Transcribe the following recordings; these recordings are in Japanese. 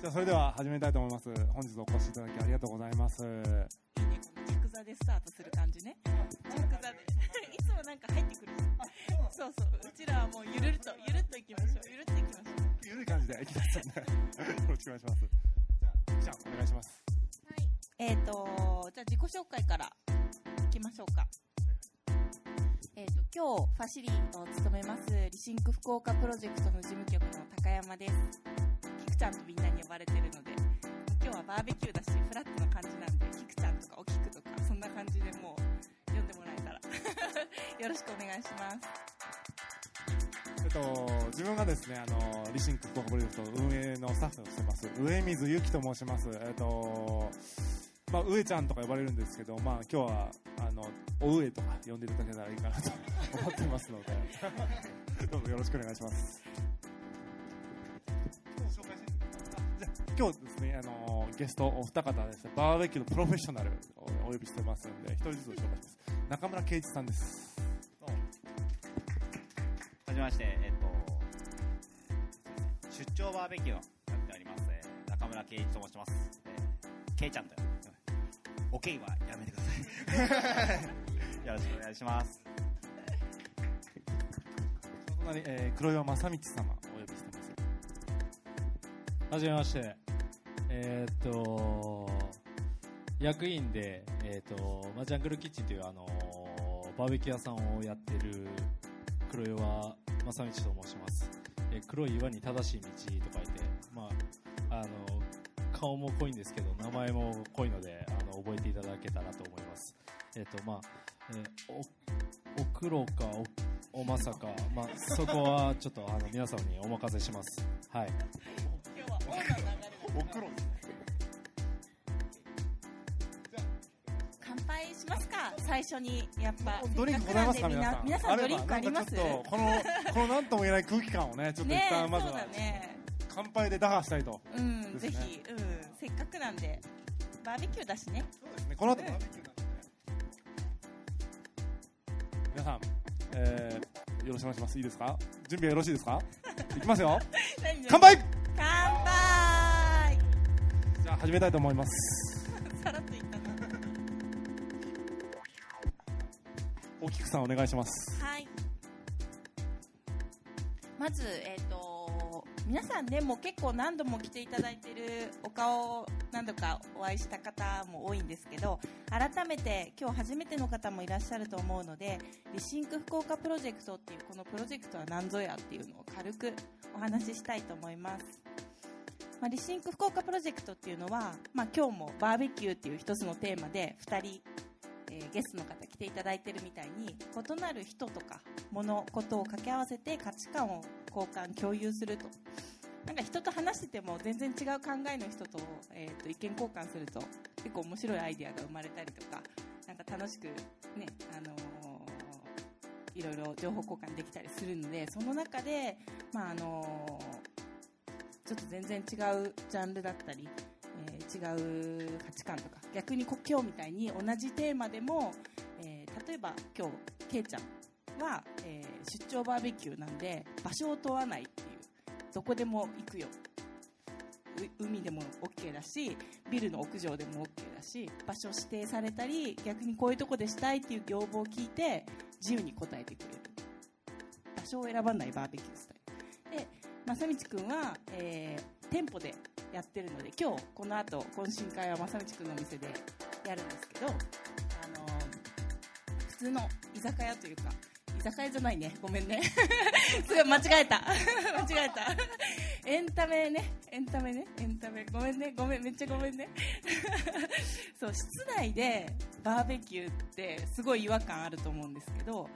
じゃあそれでは始めたいと思います本日お越しいただきありがとうございますいいね、この着座でスタートする感じね。着座で。いつもなんか入ってくる。そうそう。うちらはもうゆるると、ゆるっといきましょう。ゆるっといきましょう。ゆるい感じでいきますんでよろしくお願いしますじゃあじゃあお願いしますはい。えっ、と、じゃあ自己紹介からいきましょうか。えっ、と、今日ファシリを務めます、リシンク福岡プロジェクトの事務局の高山です。ちゃんとみんなに呼ばれてるので、今日はバーベキューだし、フラットな感じなんで、キクちゃんとかおキクとか、そんな感じでもう、呼んでもらえたら。よろしくお願いします。えっと、自分がですね、あの、リシンク福岡プロジェクト運営のスタッフをしてます、上水ゆきと申します。えっと、まあ、上ちゃんとか呼ばれるんですけど、まあ、今日は、あの、お上とか呼んでいただけたらいいかなと思ってますので、どうぞよろしくお願いします。今日ですね、あの、ゲストお二方ですね、バーベキューのプロフェッショナルをお呼びしてますんで、一人ずつご紹介します。中村圭一さんです。はじめまして、えっと、出張バーベキューをやっております、えー中村圭一と申します。えー、圭ちゃんとよ。おけいはやめてください。よろしくお願いします。えー黒岩正道様お呼びしてます。はじめまして。えーっと、役員で、えーっと、まあ、ジャングルキッチンというあのバーベキュー屋さんをやってる黒岩正道と申します。え黒い岩に正しい道と書いて、まあ、あの、顔も濃いんですけど、名前も濃いので、あの、覚えていただけたらと思います。えっと、まあ、えお、黒か、お、おまさか、まあ、そこはちょっと、あの、皆様にお任せします。はい。今日はオーナーの流れですね。乾杯しますか？最初にやっぱドリンクございますか皆さん。皆さんドリンクあります？ればなんかちょっとこの、このなんとも言えない空気感をね、ちょっと一ね旦まずは乾杯で打破したいと。うん、ぜひ、うん、せっかくなんでバーベキューだしねそうですね、この後バーベキュー。皆さん、えー、よろしくお願いします。いいですか？準備はよろしいですか？いきますよ。乾杯乾杯始めたいと思います。さらっといったな大きくさんお願いします。はいまずえっ、と皆さんねもう結構何度も来ていただいてるお顔何度かお会いした方も多いんですけど改めて今日初めての方もいらっしゃると思うので Rethink 福岡プロジェクトっていうこのプロジェクトは何ぞやっていうのを軽くお話ししたいと思いますまあ、 Rethink 福岡プロジェクトっていうのは、まあ、今日もバーベキューっていう一つのテーマで2人、えーゲストの方来ていただいてるみたいに異なる人とか物事を掛け合わせて価値観を交換共有すると。なんか人と話してても全然違う考えの人と,、えーと意見交換すると結構面白いアイデアが生まれたりとかなんか楽しくね、あのーいろいろ情報交換できたりするのでその中で、まああのーちょっと全然違うジャンルだったり、えー違う価値観とか逆に今日みたいに同じテーマでも、えー例えば今日けいちゃんは、えー出張バーベキューなんで場所を問わないっていうどこでも行くよ。海でも OK だしビルの屋上でも OK だし場所指定されたり逆にこういうとこでしたいっていう要望を聞いて自由に答えてくれる。場所を選ばないバーベキュー。正道くんは、えー店舗でやってるので今日この後懇親会は正道くんのお店でやるんですけど、あのー普通の居酒屋というか居酒屋じゃないね。ごめんね。すごい間違えた。間違えた。エンタメね。エンタメね。エンタメ。ごめんね。ごめん。めっちゃごめんね。そう室内でバーベキューってすごい違和感あると思うんですけど,、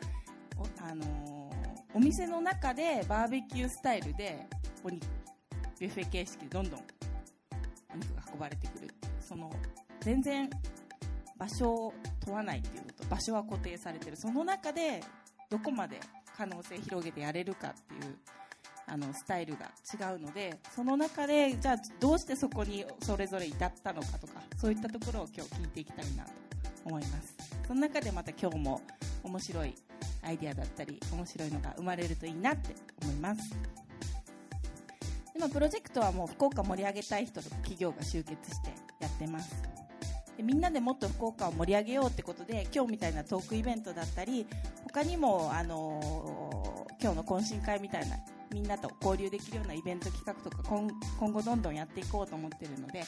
あのーお店の中でバーベキュースタイルでお肉ビュッフェ形式でどんどんお肉が運ばれてくる。っていうその全然場所を問わないっていうのと。場所は固定されてる。その中でどこまで可能性広げてやれるかっていうあのスタイルが違うのでその中でじゃあどうしてそこにそれぞれ至ったのかとかそういったところを今日聞いていきたいなと思います。その中でまた今日も面白いアイディアだったり面白いのが生まれるといいなって思います。でまあ、プロジェクトはもう福岡盛り上げたい人と企業が集結してやってます。でみんなでもっと福岡を盛り上げようってことで今日みたいなトークイベントだったり他にも、あのー今日の懇親会みたいなみんなと交流できるようなイベント企画とか今今後どんどんやっていこうと思ってるので、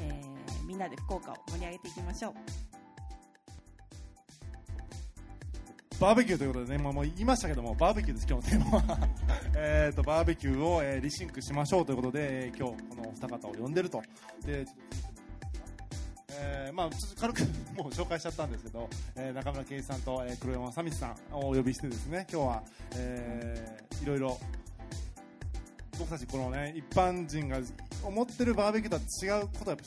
えーみんなで福岡を盛り上げていきましょう。バーベキューということでね、もうもう言いましたけども、バーベキューです、今日のテーマは。えっと、バーベキューを、えーリシンクしましょうということで、えー今日、このお二方を呼んでると。で、えーまあ、軽くもう紹介しちゃったんですけど、えー中村圭一さんと、えー黒山さみさんをお呼びしてですね、今日は、えーいろいろ、僕たちこのね、一般人が思ってるバーベキューとは違うことをやっぱ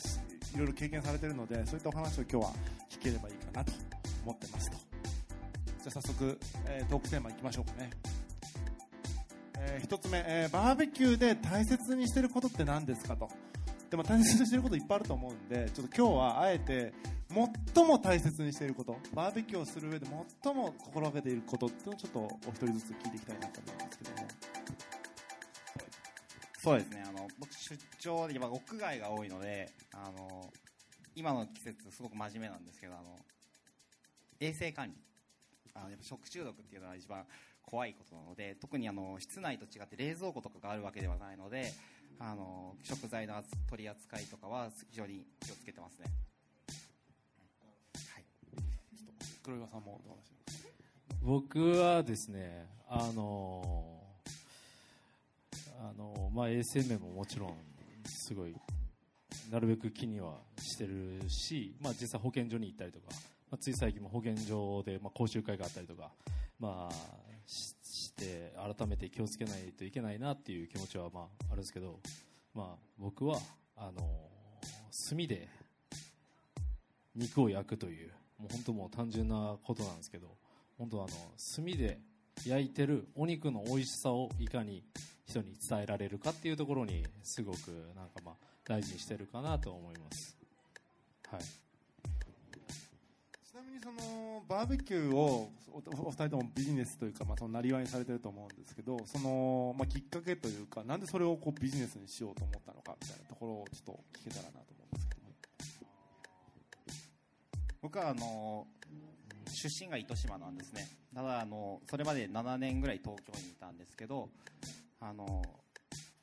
いろいろ経験されてるので、そういったお話を今日は聞ければいいかなと思ってますと。じゃあ早速、えートークテーマいきましょうかね。えー一つ目、えーバーベキューで大切にしてることって何ですかと。でも大切にしてることいっぱいあると思うんで、ちょっと今日はあえて、最も大切にしていること、バーベキューをする上で最も心がけていることっていうのをちょっとお一人ずつ聞いていきたいなと思うんですけども。そうですねあの僕出張で屋外が多いのであの今の季節すごく真面目なんですけどあの衛生管理あのやっぱ食中毒っていうのは一番怖いことなので特にあの室内と違って冷蔵庫とかがあるわけではないのであの食材の扱取り扱いとかは非常に気をつけてますね。はい。黒岩さんもどうでしょ僕はですね、あのあのまあ、衛生面ももちろんすごいなるべく気にはしてるし、まあ、実際保健所に行ったりとか、まあ、つい最近も保健所で、まあ、講習会があったりとか、まあ、して改めて気をつけないといけないなっていう気持ちは、まあ、あるんですけど、まあ、僕はあの炭で肉を焼くというもう本当もう単純なことなんですけど本当あの炭で焼いてるお肉の美味しさをいかに人に伝えられるかっていうところにすごくなんかまあ大事にしてるかなと思います。はい。そのバーベキューをお二人ともビジネスというか、まあ、そのなりわいにされてると思うんですけどその、まあ、きっかけというかなんでそれをこうビジネスにしようと思ったのかみたいなところをちょっと聞けたらなと思うんですけども僕はあの出身が糸島なんですね。ただあのそれまで7年ぐらい東京にいたんですけどあの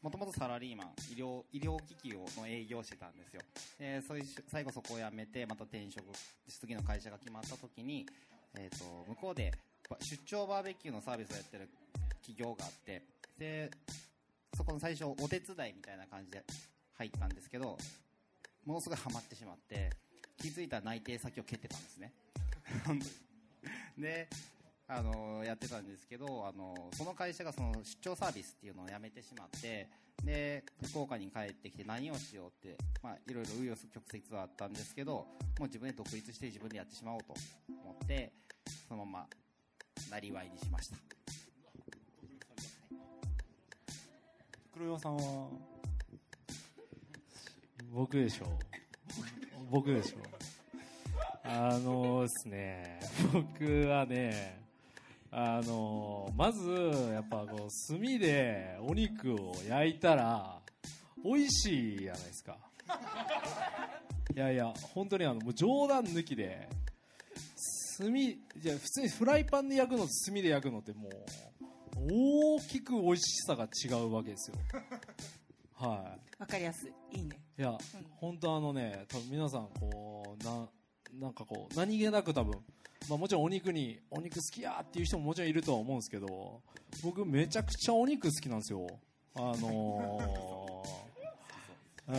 もともとサラリーマン医療医療機器をの営業してたんですよ。でそういう最後そこを辞めてまた転職次の会社が決まった時に、えー、と向こうで出張バーベキューのサービスをやってる企業があってでそこの最初お手伝いみたいな感じで入ったんですけどものすごいハマってしまって気づいたら内定先を蹴ってたんですね。であのやってたんですけどあのその会社がその出張サービスっていうのをやめてしまってで福岡に帰ってきて何をしようって、まあ、いろいろ紆余曲折はあったんですけどもう自分で独立して自分でやってしまおうと思ってそのままなりわいにしました。黒岩さんは僕でしょう。僕でしょう。あのですね僕はねあのまずやっぱこう炭でお肉を焼いたら美味しいじゃないですか。いやいや本当にあのもう冗談抜きで炭じゃ普通にフライパンで焼くのと炭で焼くのってもう大きく美味しさが違うわけですよ。はい。わかりやすい。いいね。いや、本当あのね、多分皆さんこう、な、なんかこう、何気なく多分、まあもちろんお肉に、お肉好きやっていう人ももちろんいるとは思うんですけど、僕めちゃくちゃお肉好きなんですよ。あのー、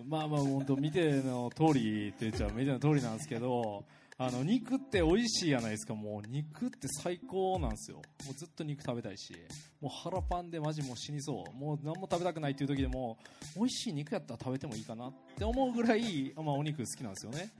うんまあまあ本当見ての通りって言っちゃう見ての通りなんですけど、あの肉って美味しいじゃないですか。もう肉って最高なんですよ。もうずっと肉食べたいしもう腹パンでマジもう死にそう。もう何も食べたくないっていう時でも美味しい肉やったら食べてもいいかなって思うぐらい、まあ、お肉好きなんですよね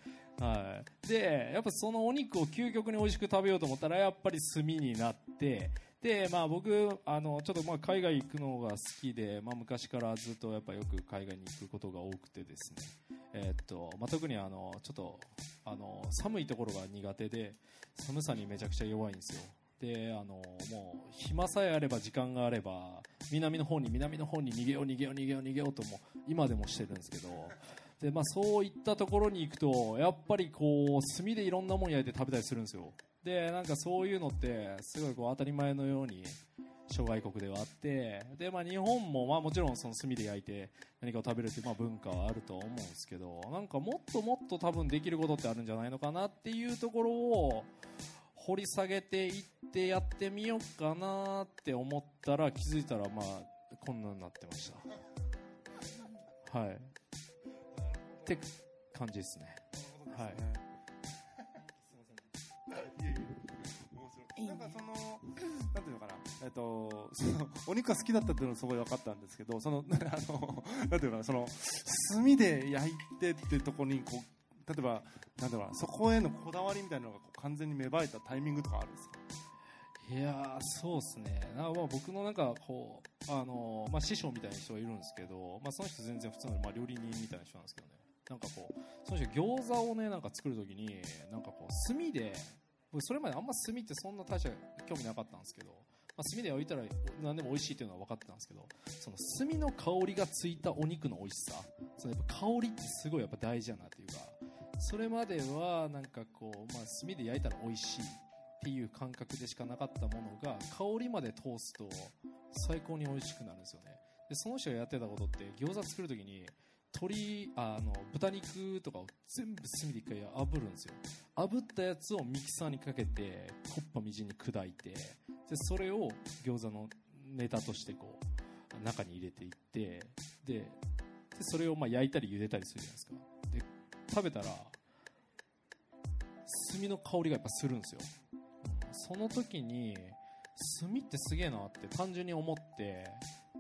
はい、でやっぱそのお肉を究極に美味しく食べようと思ったらやっぱり炭になってで、まあ、僕あのちょっとまあ海外行くのが好きで、まあ、昔からずっとやっぱよく海外に行くことが多くてですね、えーっとまあ、特にあのちょっとあの寒いところが苦手で寒さにめちゃくちゃ弱いんですよ。であのもう暇さえあれば時間があれば南の方に南の方に逃げよう逃げよう逃げよう逃げようとも今でもしてるんですけどで、まあ、そういったところに行くとやっぱりこう炭でいろんなもん焼いて食べたりするんですよ。でなんかそういうのってすごいこう当たり前のように諸外国ではあってで、まあ、日本もまあもちろんその炭で焼いて何かを食べるというまあ文化はあると思うんですけどなんかもっともっと多分できることってあるんじゃないのかなっていうところを掘り下げていってやってみようかなって思ったら気づいたらまあこんなになってました。はい。って感じですね。はい。いいねなんかその、なんていうのかな、えっと、その、お肉が好きだったっていうのはすごい分かったんですけど、その、あの、なんていうのかな、その、炭で焼いてっていうところに、こう、例えば、なんていうのかな、そこへのこだわりみたいなのがこう完全に芽生えたタイミングとかあるんですか？いやーそうですね。なまあ僕のなんかこうあのーまあ、師匠みたいな人がいるんですけど、まあ、その人全然普通の、まあ、料理人みたいな人なんですけどねなんかこうその人餃子をねなんか作るときになんかこう炭でそれまであんま炭ってそんな大した興味なかったんですけど、まあ、炭で焼いたら何でも美味しいっていうのは分かってたんですけどその炭の香りがついたお肉の美味しさそのやっぱ香りってすごいやっぱ大事だなっていうかそれまではなんかこう、まあ、炭で焼いたら美味しいっていう感覚でしかなかったものが香りまで通すと最高に美味しくなるんですよね。でその人がやってたことって餃子作るときに鶏あの豚肉とかを全部炭で一回炙るんですよ。炙ったやつをミキサーにかけてコッパみじんに砕いてでそれを餃子のネタとしてこう中に入れていってででそれをまあ焼いたり茹でたりするじゃないですか。で食べたら炭の香りがやっぱするんですよ。その時に炭ってすげえなって単純に思って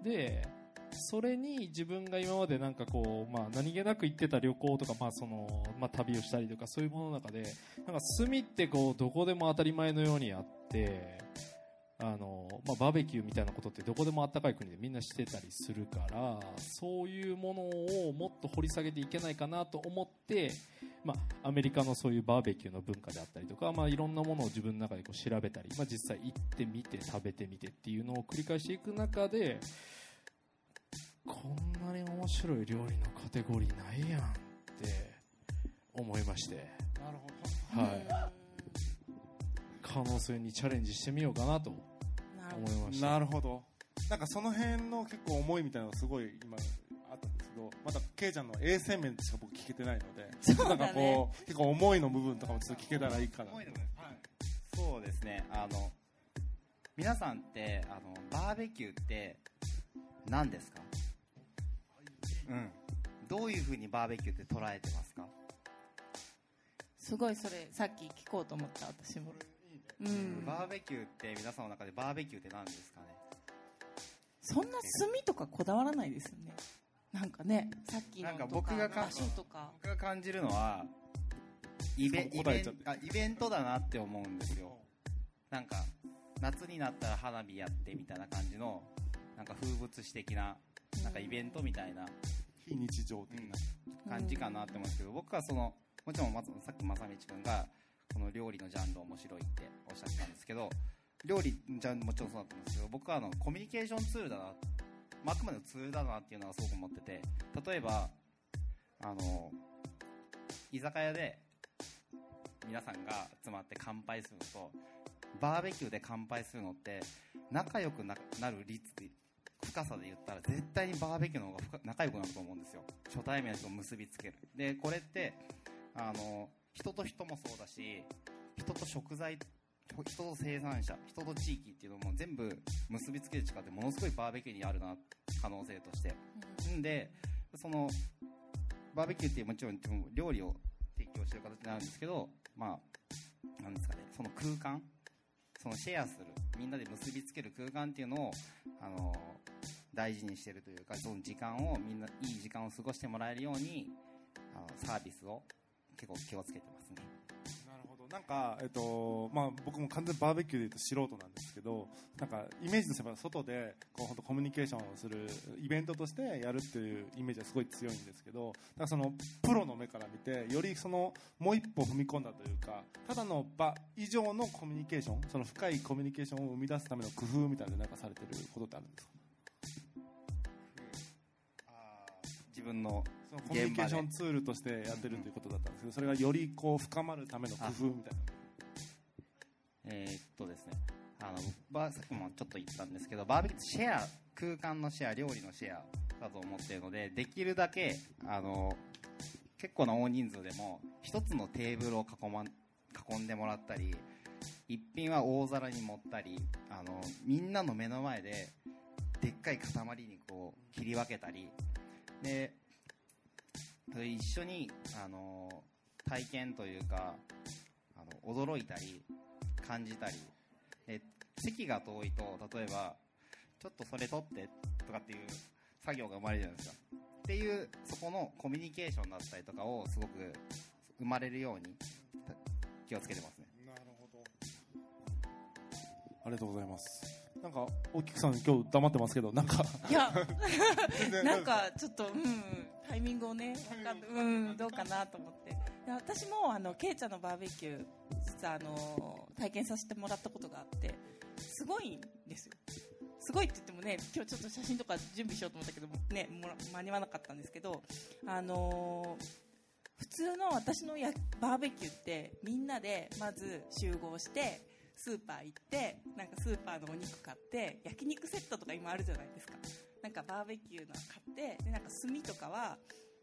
でそれに自分が今までなんかこう、まあ、何気なく行ってた旅行とか、まあそのまあ、旅をしたりとかそういうものの中でなんか炭ってこうどこでも当たり前のようにあってあの、まあ、バーベキューみたいなことってどこでもあったかい国でみんなしてたりするからそういうものをもっと掘り下げていけないかなと思って、まあ、アメリカのそういうバーベキューの文化であったりとか、まあ、いろんなものを自分の中でこう調べたり、まあ、実際行ってみて食べてみてっていうのを繰り返していく中でこんなに面白い料理のカテゴリーないやんって思いまして、なるほはい、可能性にチャレンジしてみようかなとなるほど思いましたなるほど。なんかその辺の結構思いみたいなのがすごい今あったんですけど、まだケイちゃんの衛生面しか僕聞けてないので、そうだね。なんかこう、結構思いの部分とかもちょっと聞けたらいいかな。思いの部分。そうですね。あの皆さんってあのバーベキューって何ですか？うん。どういうふうにバーベキューって捉えてますか？すごいそれさっき聞こうと思った私も。うん。バーベキューって皆さんの中でバーベキューって何ですかね？そんな炭とかこだわらないですよね。なんかねさっきのなんかと僕がか場所とか。僕が感じるのはイベイベあイベントだなって思うんですよ。なんか夏になったら花火やってみたいな感じのなんか風物詩的ななんかイベントみたいな非日常的な。感じかなって思うんですけど、僕はそのもちろんまずさっき正道君がこの料理のジャンル面白いっておっしゃったんですけど料理ジャンルもちろんそうだったんですけど僕はあのコミュニケーションツールだな、まあ、あくまでもツールだなっていうのはすごく思ってて例えばあの居酒屋で皆さんが集まって乾杯するのとバーベキューで乾杯するのって仲良くななる率で深さで言ったら絶対にバーベキューの方が深仲良くなると思うんですよ。初対面の人を結びつける。でこれってあの人と人もそうだし人と食材人と生産者人と地域っていうのも全部結びつける力ってものすごいバーベキューにあるな可能性として。ん。でそのバーベキューってもちろん料理を提供してる形になるんですけどまあなんですかねその空間そのシェアするみんなで結びつける空間っていうのをあの大事にしてるというかその時間をみんないい時間を過ごしてもらえるようにあのサービスを結構気をつけてますね。なんか、えっとまあ、僕も完全にバーベキューでいうと素人なんですけどなんかイメージとしては外でこうほんとコミュニケーションをするイベントとしてやるっていうイメージはすごい強いんですけどだそのプロの目から見てよりそのもう一歩踏み込んだというかただの場以上のコミュニケーションその深いコミュニケーションを生み出すための工夫みたいななんかされてることってあるんですか？自分のそのコミュニケーションツールとしてやってるということだったんですけどそれがよりこう深まるための工夫みたいな。えーっとですね。あの僕さっきもちょっと言ったんですけどバーベキューシェア空間のシェア料理のシェアだと思っているのでできるだけあの結構な大人数でも一つのテーブルを囲,、ま、囲んでもらったり一品は大皿に盛ったりあのみんなの目の前ででっかい塊肉を切り分けたりで一緒にあの体験というかあの驚いたり感じたりで席が遠いと例えばちょっとそれ取ってとかっていう作業が生まれるじゃないですか。っていうそこのコミュニケーションだったりとかをすごく生まれるように気をつけてますね。なるほど。ありがとうございます。なんか大きくさん今日黙ってますけどなんか。いや。なんかちょっと、うん、タイミングをね、うん、どうかなと思って。で私も、あの、ケイちゃんのバーベキュー、実は、あの、体験させてもらったことがあって、すごいんですよ。すごいって言ってもね、今日ちょっと写真とか準備しようと思ったけども、ね、もら間に合わなかったんですけど、あの普通の私のやバーベキューって、みんなでまず集合して、スーパー行って、なんかスーパーのお肉買って、焼肉セットとか今あるじゃないですか。なんかバーベキューの買ってでなんか炭とかは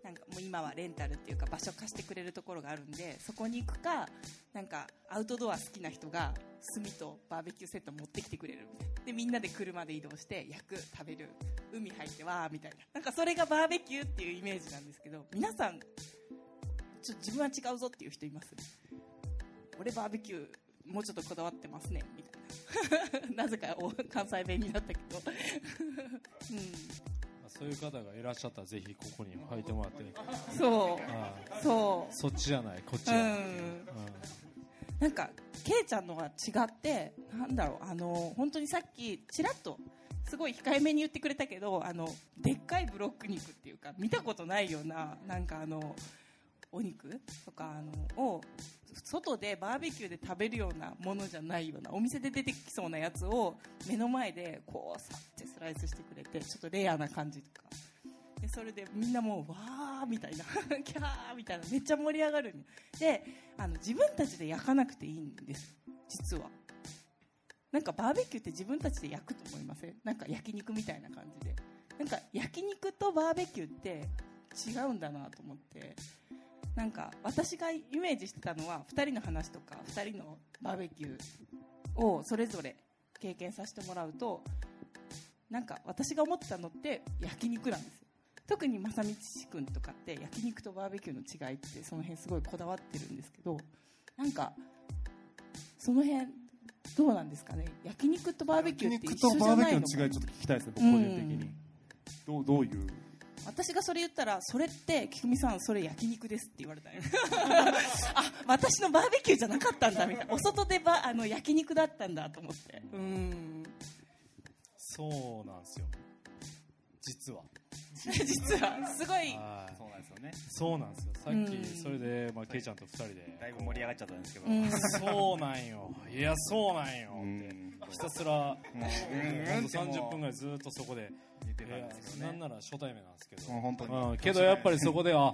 なんかもう今はレンタルっていうか場所貸してくれるところがあるんでそこに行くかなんかアウトドア好きな人が炭とバーベキューセット持ってきてくれるみたいな。でみんなで車で移動して焼く食べる海入ってわーみたいな。なんかそれがバーベキューっていうイメージなんですけど皆さんちょ自分は違うぞっていう人います？俺バーベキューもうちょっとこだわってますね。みたいな。なぜかお関西弁になったけど。うん。まあそういう方がいらっしゃったらぜひここに入ってもらって。そう。はい。そそっちじゃないこっちう。うじゃない、ん。なんか、ケイちゃんのは違って、なんだろう、あの、本当にさっき、ちらっと、すごい控えめに言ってくれたけど、あの、でっかいブロック肉っていうか、見たことないような、なんかあの、お肉とか、あの、を、外でバーベキューで食べるようなものじゃないような、お店で出てきそうなやつを、目の前で、こう、さってスライスしてくれて、ちょっとレアな感じとか。でそれでみんなもうわーみたいな キャーみたいなめっちゃ盛り上がるんであの自分たちで焼かなくていいんです。実は。なんかバーベキューって自分たちで焼くと思いません？なんか焼肉みたいな感じで。なんか焼肉とバーベキューって違うんだなと思って。なんか私がイメージしてたのは2人の話とか2人のバーベキューをそれぞれ経験させてもらうとなんか私が思ってたのって焼肉なんですよ。特に正道君とかって焼肉とバーベキューの違いってその辺すごいこだわってるんですけどなんかその辺どうなんですかね？焼肉とバーベキューって肉一緒じとバーベキゃないのューの違いちょっと聞きたいですね僕個人的に。どうどういう私がそれ言ったらそれって菊美さんそれ焼肉ですって言われたよ。あ私のバーベキューじゃなかったんだみたいな。お外でばあの焼肉だったんだと思って。うん。そうなんですよ。実は。実はすごい。はい。そうなんですよね。そうなんですよ。さっうん。きそれで、まあ、ケイちゃんと二人で。だいぶ盛り上がっちゃったんですけど。うん。そうなんよ。いやそうなんよってひたすらうん。ほんと30分ぐらいいずっとそこで言っていやたんですけどね。なんなら初対面なんですけど。けどやっぱりそこであ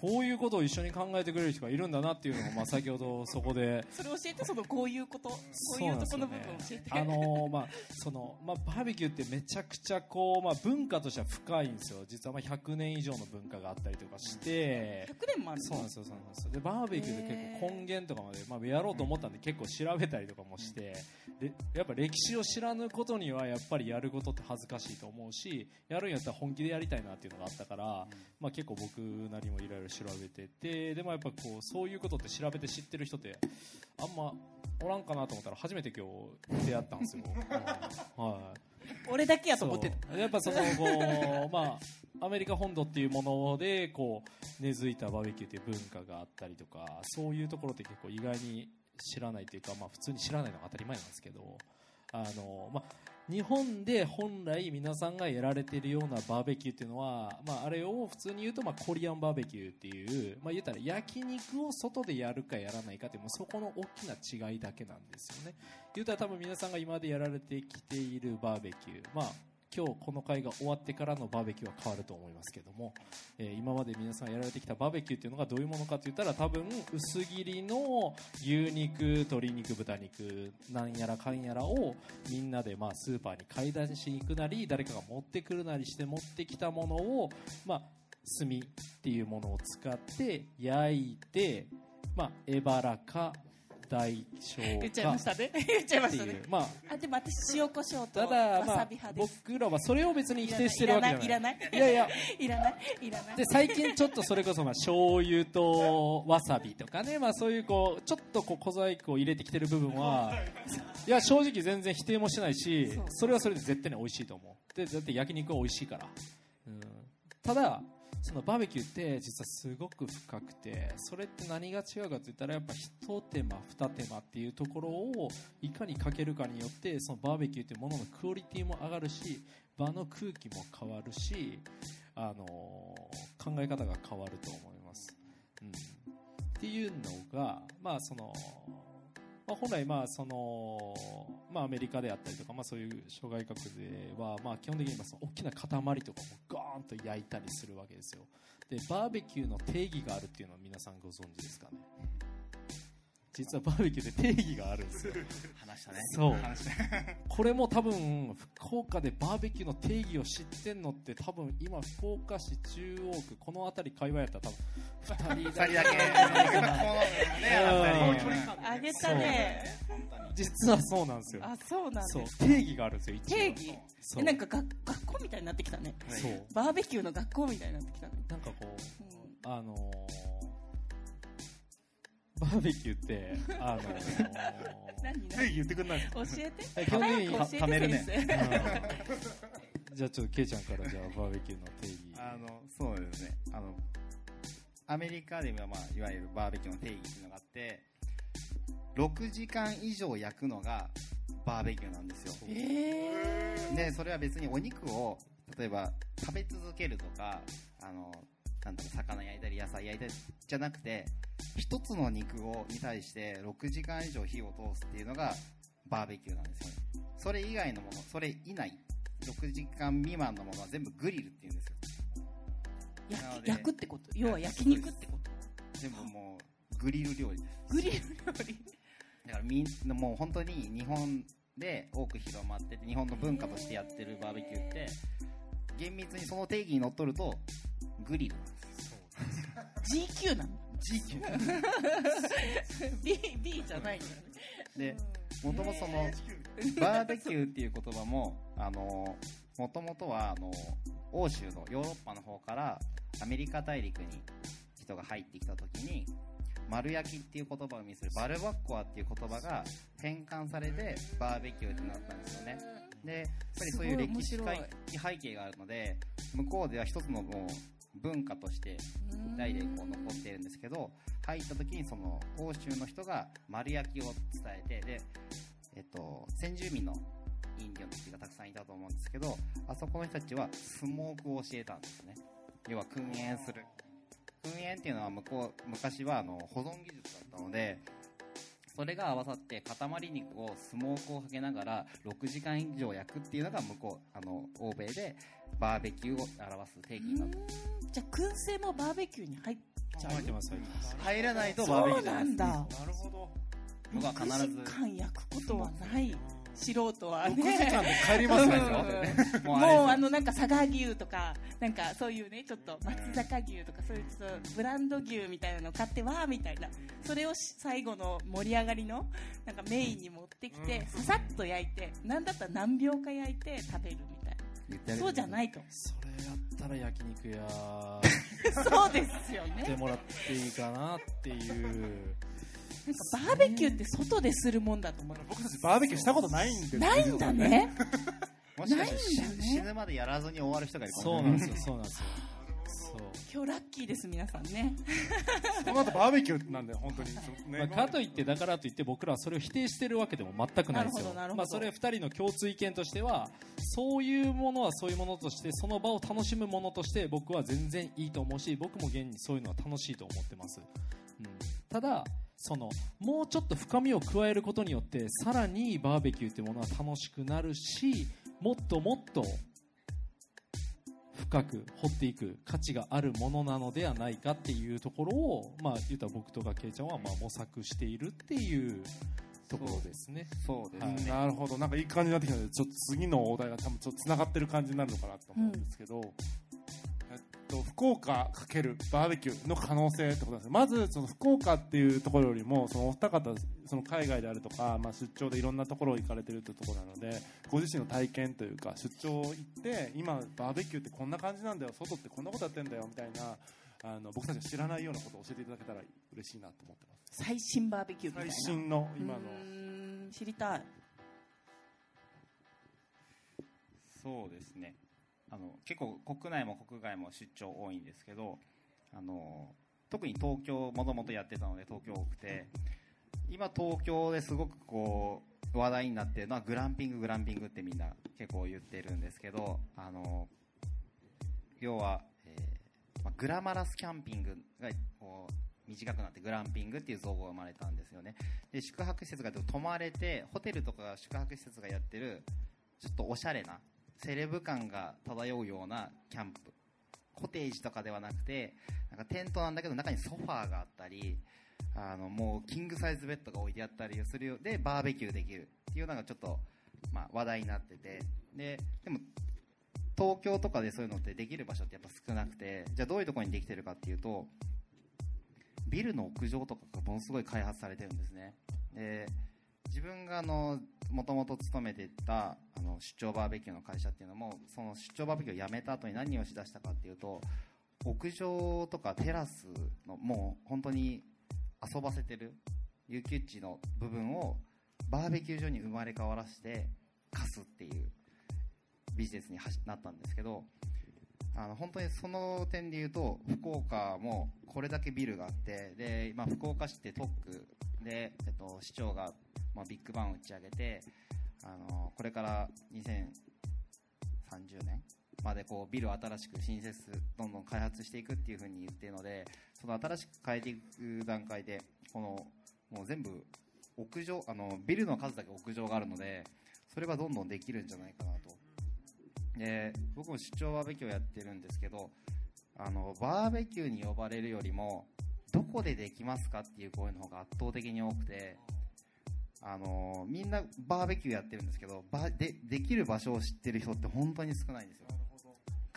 こういうことを一緒に考えてくれる人がいるんだなっていうのを、まあ、先ほどそこで。それ教えてそのこういうこと？こういうとこの部分教えてあのーまあそのまあ、バーベキューってめちゃくちゃこう、まあ、文化としては深いんですよ。実はまあ100年以上の文化があったりとかして、100年もあるの？そうなんですよそうなんですよ。でバーベキューで結構根源とかまで、まあ、やろうと思ったんで結構調べたりとかもして。でやっぱ歴史を知らぬことにはやっぱりやることって恥ずかしいと思うしやるんやったら本気でやりたいなっていうのがあったから、まあ、結構僕なりもいろいろ調べててでもやっぱこうそういうことって調べて知ってる人ってあんまおらんかなと思ったら初めて今日出会ったんですよ、う んはい。俺だけやと思ってた。やっぱそのこうまあアメリカ本土っていうものでこう根付いたバーベキューっていう文化があったりとかそういうところって結構意外に知らないというか、まあ、普通に知らないのが当たり前なんですけどあの、まあ、日本で本来皆さんがやられているようなバーベキューっていうのは、まあ、あれを普通に言うと、まあ、コリアンバーベキューっていう、まあ、言ったら焼肉を外でやるかやらないかっていうもうそこの大きな違いだけなんですよね。言うたら多分皆さんが今までやられてきているバーベキュー、まあ、今日この会が終わってからのバーベキューは変わると思いますけども、えー今まで皆さんやられてきたバーベキューっていうのがどういうものかと言ったら多分薄切りの牛肉鶏肉豚肉なんやらかんやらをみんなでまあスーパーに買い出しに行くなり誰かが持ってくるなりして持ってきたものをまあ炭っていうものを使って焼いてまあエバラか大小言っちゃいまかしたね。言っちゃいましたね。う。まああでも私塩コショウとただ、わまあさび派、です。僕らはそれを別に否定してるわけじゃない。いらない。いい。やいや、いらない。いらない。で、最近ちょっとそれこそ、まあ、醤油とわさびとかね、まあそういうこう、ちょっとこう小細工を入れてきてる部分は、いや、正直全然否定もしないしそれはそれで絶対に美味しいと思う。で、だって焼肉は美味しいから。うん、ただ、そのバーベキューって実はすごく深くてそれって何が違うかと言ったらやっぱ一手間二手間っていうところをいかにかけるかによってそのバーベキューっていうもののクオリティも上がるし場の空気も変わるし、あのー考え方が変わると思います、うん、っていうのがまあそのまあ、本来、まあそのまあ、アメリカであったりとか、まあ、そういう諸外国では、まあ、基本的にその大きな塊とかもガーンと焼いたりするわけですよ。でバーベキューの定義があるっていうのは皆さんご存知ですかね？実はバーベキューで定義があるんですよ。話したね。そう。話した これも多分福岡でバーベキューの定義を知ってんのって多分今福岡市中央区この辺り界隈やったら多分2人二人だけ。ねうん。あげたね。実はそうなんですよ。あそうなんそう定義があるんですよ定義？えなんかが学校みたいになってきたね。そう。バーベキューの学校みたいになってきたね、なんかこううん。あのーバーベキューってあのー何ぜひ言ってくんない教えて。るね。じゃあちょっとケイちゃんからじゃあバーベキューの定義。あのそうですね。あのアメリカでは、まあ、いわゆるバーベキューの定義っていうのがあって6時間以上焼くのがバーベキューなんですよ。生えでそれは別にお肉を例えば食べ続けるとかあのなんだろう魚焼いたり野菜焼いたりじゃなくて一つの肉をに対して6時間以上火を通すっていうのがバーベキューなんですよね。それ以外のものそれ以内6時間未満のものは全部グリルっていうんですよ。焼き焼くってこと？要は焼肉ってこと？全部もうグリル料理です。グリル料理？だからみんなもう本当に日本で多く広まってて日本の文化としてやってるバーベキューって厳密にその定義にのっとるとグリル。なんです GQ なの。GQ B, B じゃないんだよねでもともとそのバーベキューっていう言葉もあのもともとはあの欧州のヨーロッパの方からアメリカ大陸に人が入ってきた時に丸焼きっていう言葉を意味するバルバッコアっていう言葉が変換されてバーベキューってなったんですよね。でやっぱりそういう歴史的背景があるので向こうでは一つのもう文化として代々こう残っているんですけど入った時にその欧州の人が丸焼きを伝えてで、えっと、先住民のインディアンたちがたくさんいたと思うんですけどあそこの人たちはスモークを教えたんですね。要は燻煙する。燻煙っていうのは向こう昔はあの保存技術だったのでそれが合わさって塊肉をスモークをかけながら6時間以上焼くっていうのが向こうあの欧米でバーベキューを表す定義になってじゃあ燻製もバーベキューに入っちゃう？入ってます入ってます入らないとバーベキューじゃないです。そうなんだ。なるほど。僕は必ず。6時間焼くことはない。素人は6時ね間で帰りますねうん。もうもうああのなんか佐賀牛とかなんかそういうねちょっと松坂牛とかそういうちょっとブランド牛みたいなの買ってわーみたいな。それをし最後の盛り上がりのなんかメインに持ってきてささっと焼いてなんだったら何秒か焼いて食べるみたいなそうじゃないと。それやったら焼肉屋。そうですよね。でもらっていいかなっていう。なんかバーベキューって外でするもんだと思う僕たちバーベキューしたことないんですないんだね。もしかしてないんだね。死死ぬまでやらずに終わる人がいるかそうもしれなんですよそうなんですよ。そう今日ラッキーです皆さんね。この後バーベキューなんで本当に。ねまあ、かといってだからといって僕らはそれを否定してるわけでも全くないんですよ。まあ、それ2人の共通意見としてはそういうものはそういうものとしてその場を楽しむものとして僕は全然いいと思うし僕も現にそういうのは楽しいと思ってます、うん、ただそのもうちょっと深みを加えることによってさらにバーベキューっていうものは楽しくなるしもっともっと深く掘っていく価値があるものなのではないかっていうところを、まあ、言ったら僕とかケイちゃんはまあ模索しているっていうところですね。そうですはいね。なるほどなんかいい感じになってきたのでちょっと次のお題が多分ちょっとつながってる感じになるのかなと思うんですけど、えっと、福岡×バーベキューの可能性ってことなんですねまずその福岡っていうところよりもそのお二方その海外であるとか、まあ、出張でいろんなところ行かれてるっていうところなのでご自身の体験というか出張行って今バーベキューってこんな感じなんだよ外ってこんなことやってんだよみたいなあの僕たちが知らないようなことを教えていただけたら嬉しいなと思ってます。最新バーベキューみたい最な新の今の。うーん知りたい。そうですね。あの結構国内も国外も出張多いんですけど、あの特に東京もともとやってたので東京多くて、今東京ですごくこう話題になってるのはグランピンググランピングってみんな結構言ってるんですけど、あの要は、えーまあ、グラマラスキャンピングがこう短くなってグランピングっていう造語が生まれたんですよね。で宿泊施設が泊まれてホテルとか宿泊施設がやってるちょっとおしゃれなセレブ感が漂うようなキャンプ。コテージとかではなくてなんかテントなんだけど中にソファーがあったりあのもうキングサイズベッドが置いてあったりするよでバーベキューできるっていうのがちょっと、まあ、話題になってて。ででも東京とかでそういうのってできる場所ってやっぱ少なくてじゃあどういうとこにできてるかっていうとビルの屋上とかがものすごい開発されてるんですね。で自分があのもともと勤めてたあの出張バーベキューの会社っていうのもその出張バーベキューを辞めた後に何をしだしたかっていうと屋上とかテラスのもう本当に遊ばせてる有給地の部分をバーベキュー場に生まれ変わらせて貸すっていうビジネスになったんですけどあの本当にその点で言うと福岡もこれだけビルがあってで、まあ、福岡市って特区で、えっと、市長が、まあ、ビッグバンを打ち上げてあのこれから2030年までこうビルを新しく新設どんどん開発していくっていうふうに言っているのでその新しく変えていく段階でこのもう全部屋上あのビルの数だけ屋上があるのでそれがどんどんできるんじゃないかなと。で僕も出張バーベキューをやってるんですけどあのバーベキューに呼ばれるよりもどこでできますかっていう声の方が圧倒的に多くてあのみんなバーベキューやってるんですけどばでできる場所を知ってる人って本当に少ないんですよ。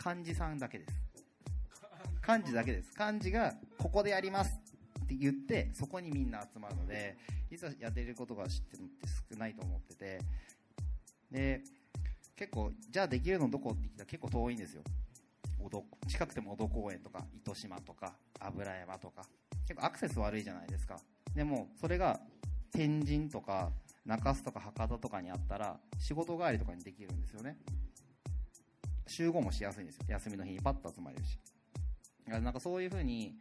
幹事さんだけです。幹事だけです。幹事がここでやりますって言ってそこにみんな集まるので実はやってることが知ってるのって少ないと思ってて。で結構じゃあできるのどこって聞いたら結構遠いんですよ。近くても小戸公園とか糸島とか油山とか。結構アクセス悪いじゃないですか。でもそれが天神とか中洲とか博多とかにあったら仕事帰りとかにできるんですよね。集合もしやすいんですよ。休みの日にパッと集まれるし。なんかそういうふうに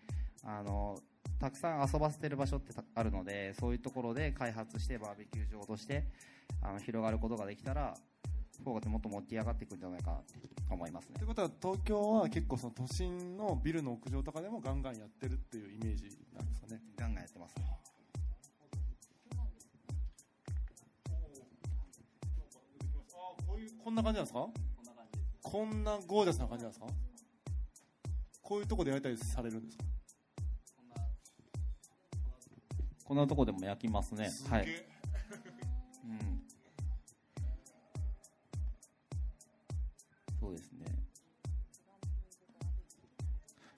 あのたくさん遊ばせてる場所ってたあるのでそういうところで開発してバーベキュー場としてあの広がることができたら福岡ってもっと盛り上がっていくんじゃないかなって思いますね。ということは東京は結構その都心のビルの屋上とかでもガンガンやってるっていうイメージなんですかね。ガンガンやってますねこんな感じなんですか？こんなゴージャスな感じなんですか？こういうとこでやりたりされるんですか？こんなとこでも焼きますね。はい、うん、そうですね。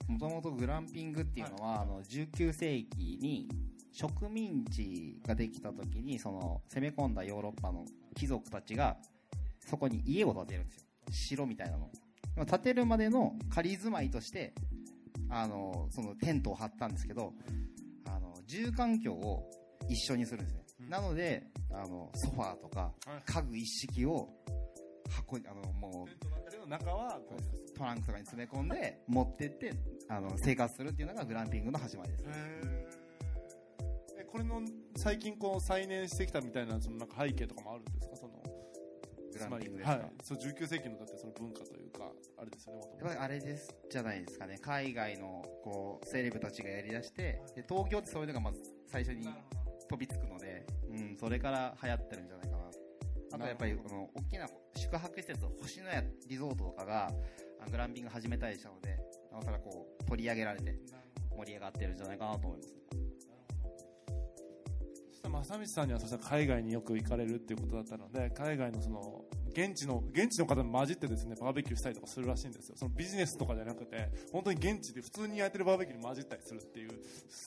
もともとグランピングっていうのは、あの19世紀に植民地ができた時にその攻め込んだヨーロッパの貴族たちがそこに家を建てるんですよ。城みたいなの。建てるまでの仮住まいとしてあのそのテントを張ったんですけどあの住環境を一緒にするんですね、うん。なのであのソファーとかはい。家具一式を箱にあのもテントの中はトランクとかに詰め込んで持ってってあの生活するっていうのがグランピングの始まりです。へえこれの最近こう再燃してきたみたいなそのなんか背景とかもあるんですか？そのグランピングですか、はい、そう19世紀のだってその文化というかあれですよねやっぱりあれですじゃないですかね。海外のこうセレブたちがやりだしてで東京ってそういうのがまず最初に飛びつくので、うん、それから流行ってるんじゃないかな。あとやっぱりこの大きな宿泊施設星のやリゾートとかがあグランピング始めたりしたのでなおさらこう取り上げられて盛り上がってるんじゃないかなと思いますそしたら正道さんにはそしたら海外によく行かれるっていうことだったので海外のその現地の現地の方に混じってですねバーベキューしたりとかするらしいんですよ。そのビジネスとかじゃなくて本当に現地で普通に焼いてるバーベキューに混じったりするっていう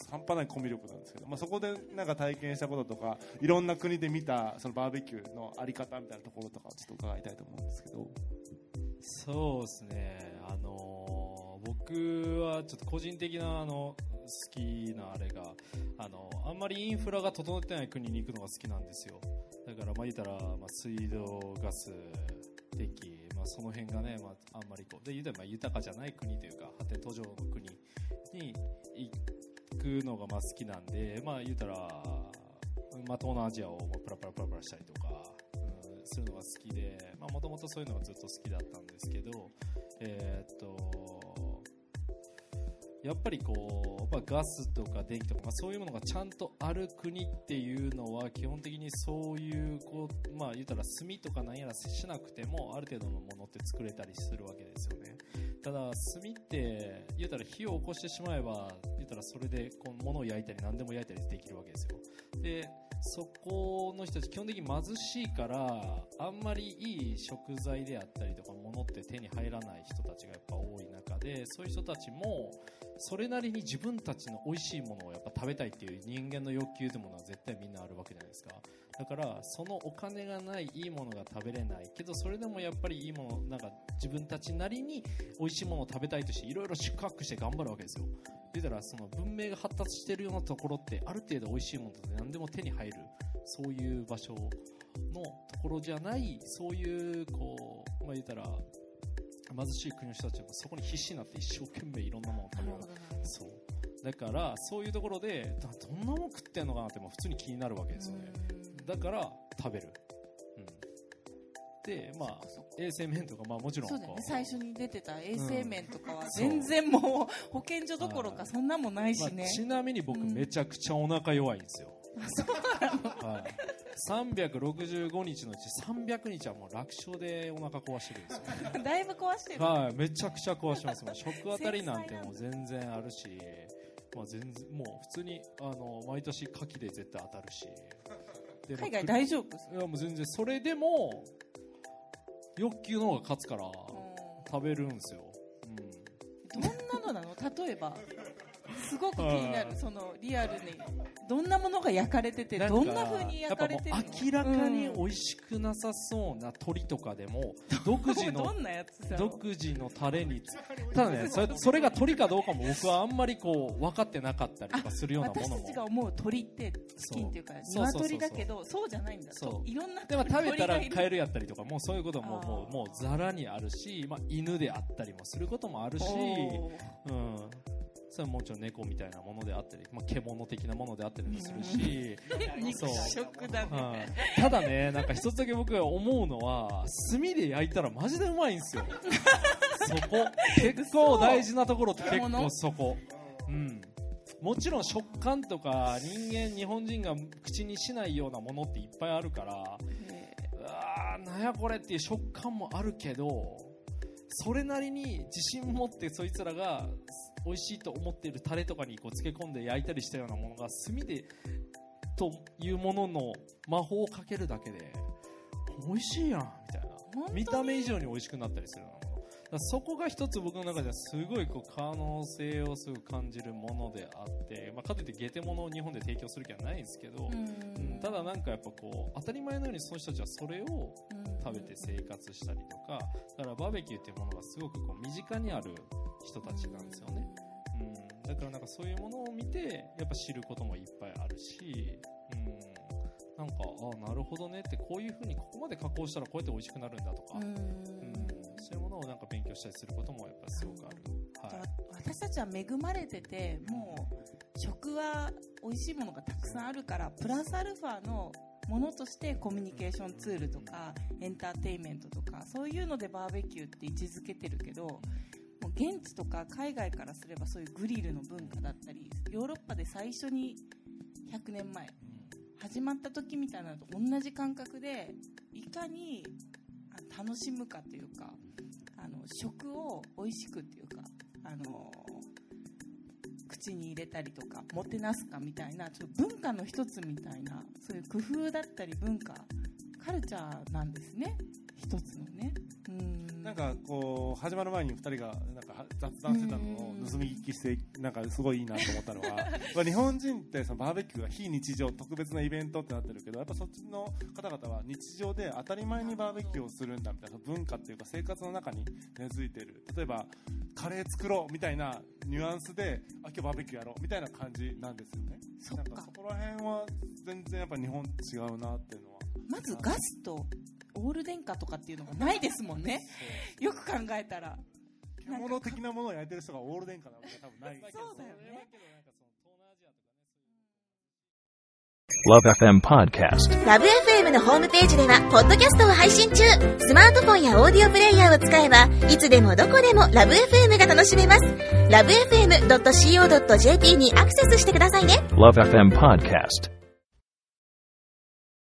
半端ないコミュ力なんですけど、まあ、そこでなんか体験したこととかいろんな国で見たそのバーベキューのあり方みたいなところとかをちょっと伺いたいと思うんですけど。そうですね、あのー僕はちょっと個人的なあの好きなあれが、あのあんまりインフラが整ってない国に行くのが好きなんですよ。だから、まあ言ったら、まあ、水道、ガス、電気、まあその辺がね、まああんまりこう、で、言うたら豊かじゃない国というか、発展途上の国に行くのがまあ好きなんで、まあ言うたら、まあ東南アジアをまプラプラプラプラしたりとか、うん、するのが好きで、まあもともとそういうのがずっと好きだったんですけど、えーっと、やっぱりこう、まあ、ガスとか電気とか、まあ、そういうものがちゃんとある国っていうのは基本的にそういうこう、まあ、言ったら炭とか何やらしなくてもある程度のものって作れたりするわけですよね。ただ炭って言ったら火を起こしてしまえば言ったらそれでこう物を焼いたり何でも焼いたりできるわけですよ。でそこの人たち基本的に貧しいからあんまりいい食材であったりとか物って手に入らない人たちがやっぱ多い中でそういう人たちもそれなりに自分たちの美味しいものをやっぱ食べたいっていう人間の欲求というものは絶対みんなあるわけじゃないですか。だからそのお金がないいいものが食べれない。けどそれでもやっぱりいいものなんか自分たちなりに美味しいものを食べたいとしていろいろ宿泊して頑張るわけですよ。言うたらその文明が発達してるようなところってある程度美味しいものって何でも手に入るそういう場所のところじゃないそういうこうまあ言ったら貧しい国の人たちがそこに必死になって一生懸命いろんなものを食べる。そう。だからそういうところでだどんなもの食ってんのかなって普通に気になるわけですよね。だから食べる、うん、でまあ衛生面とかまあもちろんそうだよね。最初に出てた衛生面とかは全然もう保健所どころかそんなもないしまあね、ちなみに僕うん。めちゃくちゃお腹弱いんですよ、はい、365日のうち300日はもう楽勝でお腹壊してるんですよ。だいぶ壊してる、はい、めちゃくちゃ壊してます。もう食あたりなんてもう全然あるし、まあ全然、もう普通に、あの、毎年牡蠣で絶対当たるし。で海外大丈夫いやもう全然、それでも、欲求の方が勝つから、食べるんですよ。うん。どんなのなの？例えばすごく気になるそのリアルに。どんなものが焼かれててどんな風に焼かれてる明らかに美味しくなさそうな鶏とかでも、独自の独自のタレにつただねそれそれが鳥かどうかも僕はあんまりこう分かってなかったりとかするようなものも。私たちが思う鳥ってチキンっていう。か鶏だけどそうじゃないんだ。そう。といろんなでも食べたらカエルやったりとかもうそういうことももうもうザラにあるし、まあ、犬であったりもすることもあるし、うん、それはもちろん猫みたいなものであったり、まあ、獣的なものであったりもするし、肉食だね。はいただねなんか一つだけ僕が思うのは炭で焼いたらマジでうまいんですよ。そこ。結構大事なところって結構そこ。うん。もちろん食感とか人間日本人が口にしないようなものっていっぱいあるからえうわーなんやこれっていう食感もあるけどそれなりに自信持ってそいつらが美味しいと思っているタレとかにこう漬け込んで焼いたりしたようなものが炭でというものの魔法をかけるだけで美味しいやんみたいな。見た目以上に美味しくなったりするのそこが一つ僕の中ではすごいこう可能性をすごく感じるものであって、まあ、かといってゲテモノを日本で提供する気はないんですけど、ーうんただなんかやっぱこう当たり前のようにその人たちはそれをうん。食べて生活したりとかだからバーベキューっていうものがすごくこう身近にある人たちなんですよね、うん、だからなんかそういうものを見てやっぱ知ることもいっぱいあるし、うん、なんかあなるほどねってこういうふうにここまで加工したらこうやって美味しくなるんだとか、ううんんそういうものをなんか勉強したりすることもやっぱりすごくある、はい。わ私たちは恵まれててもう食は美味しいものがたくさんあるからプラスアルファのものとしてコミュニケーションツールとかエンターテインメントとかそういうのでバーベキューって位置づけてるけどもう現地とか海外からすればそういうグリルの文化だったりヨーロッパで最初に100年前始まった時みたいなのと同じ感覚でいかにあ楽しむかというかあの食を美味しくっていうか、あの口に入れたりとかもてなすかみたいなちょっと文化の一つみたいなそういう工夫だったり文化カルチャーなんですね。一つのね。うん。なんかこう始まる前に2人がなんか雑談してたのを盗み聞きしてなんかすごいいいなと思ったのはまあ日本人ってそのバーベキューが非日常特別なイベントってなってるけどやっぱそっちの方々は日常で当たり前にバーベキューをするんだみたいな文化っていうか生活の中に根付いてる。例えばカレー作ろうみたいなニュアンスであ今日バーベキューやろうみたいな感じなんですよね。そっか。なんかそこら辺は全然やっぱ日本と違うなっていうのは。まずガスとオール電化とかっていうのがないですもんね。よく考えたら獣的なものを焼いてる人がオール電化なわけ多分ないそうだよね Love FM Podcast. ラブ f m のホームページでは、ポッドキャストを配信中。スマートフォンやオーディオプレイヤーを使えば、いつでもどこでもラブ FM が楽しめます。ラブ FM.co.jp にアクセスしてくださいね。Love FM Podcast.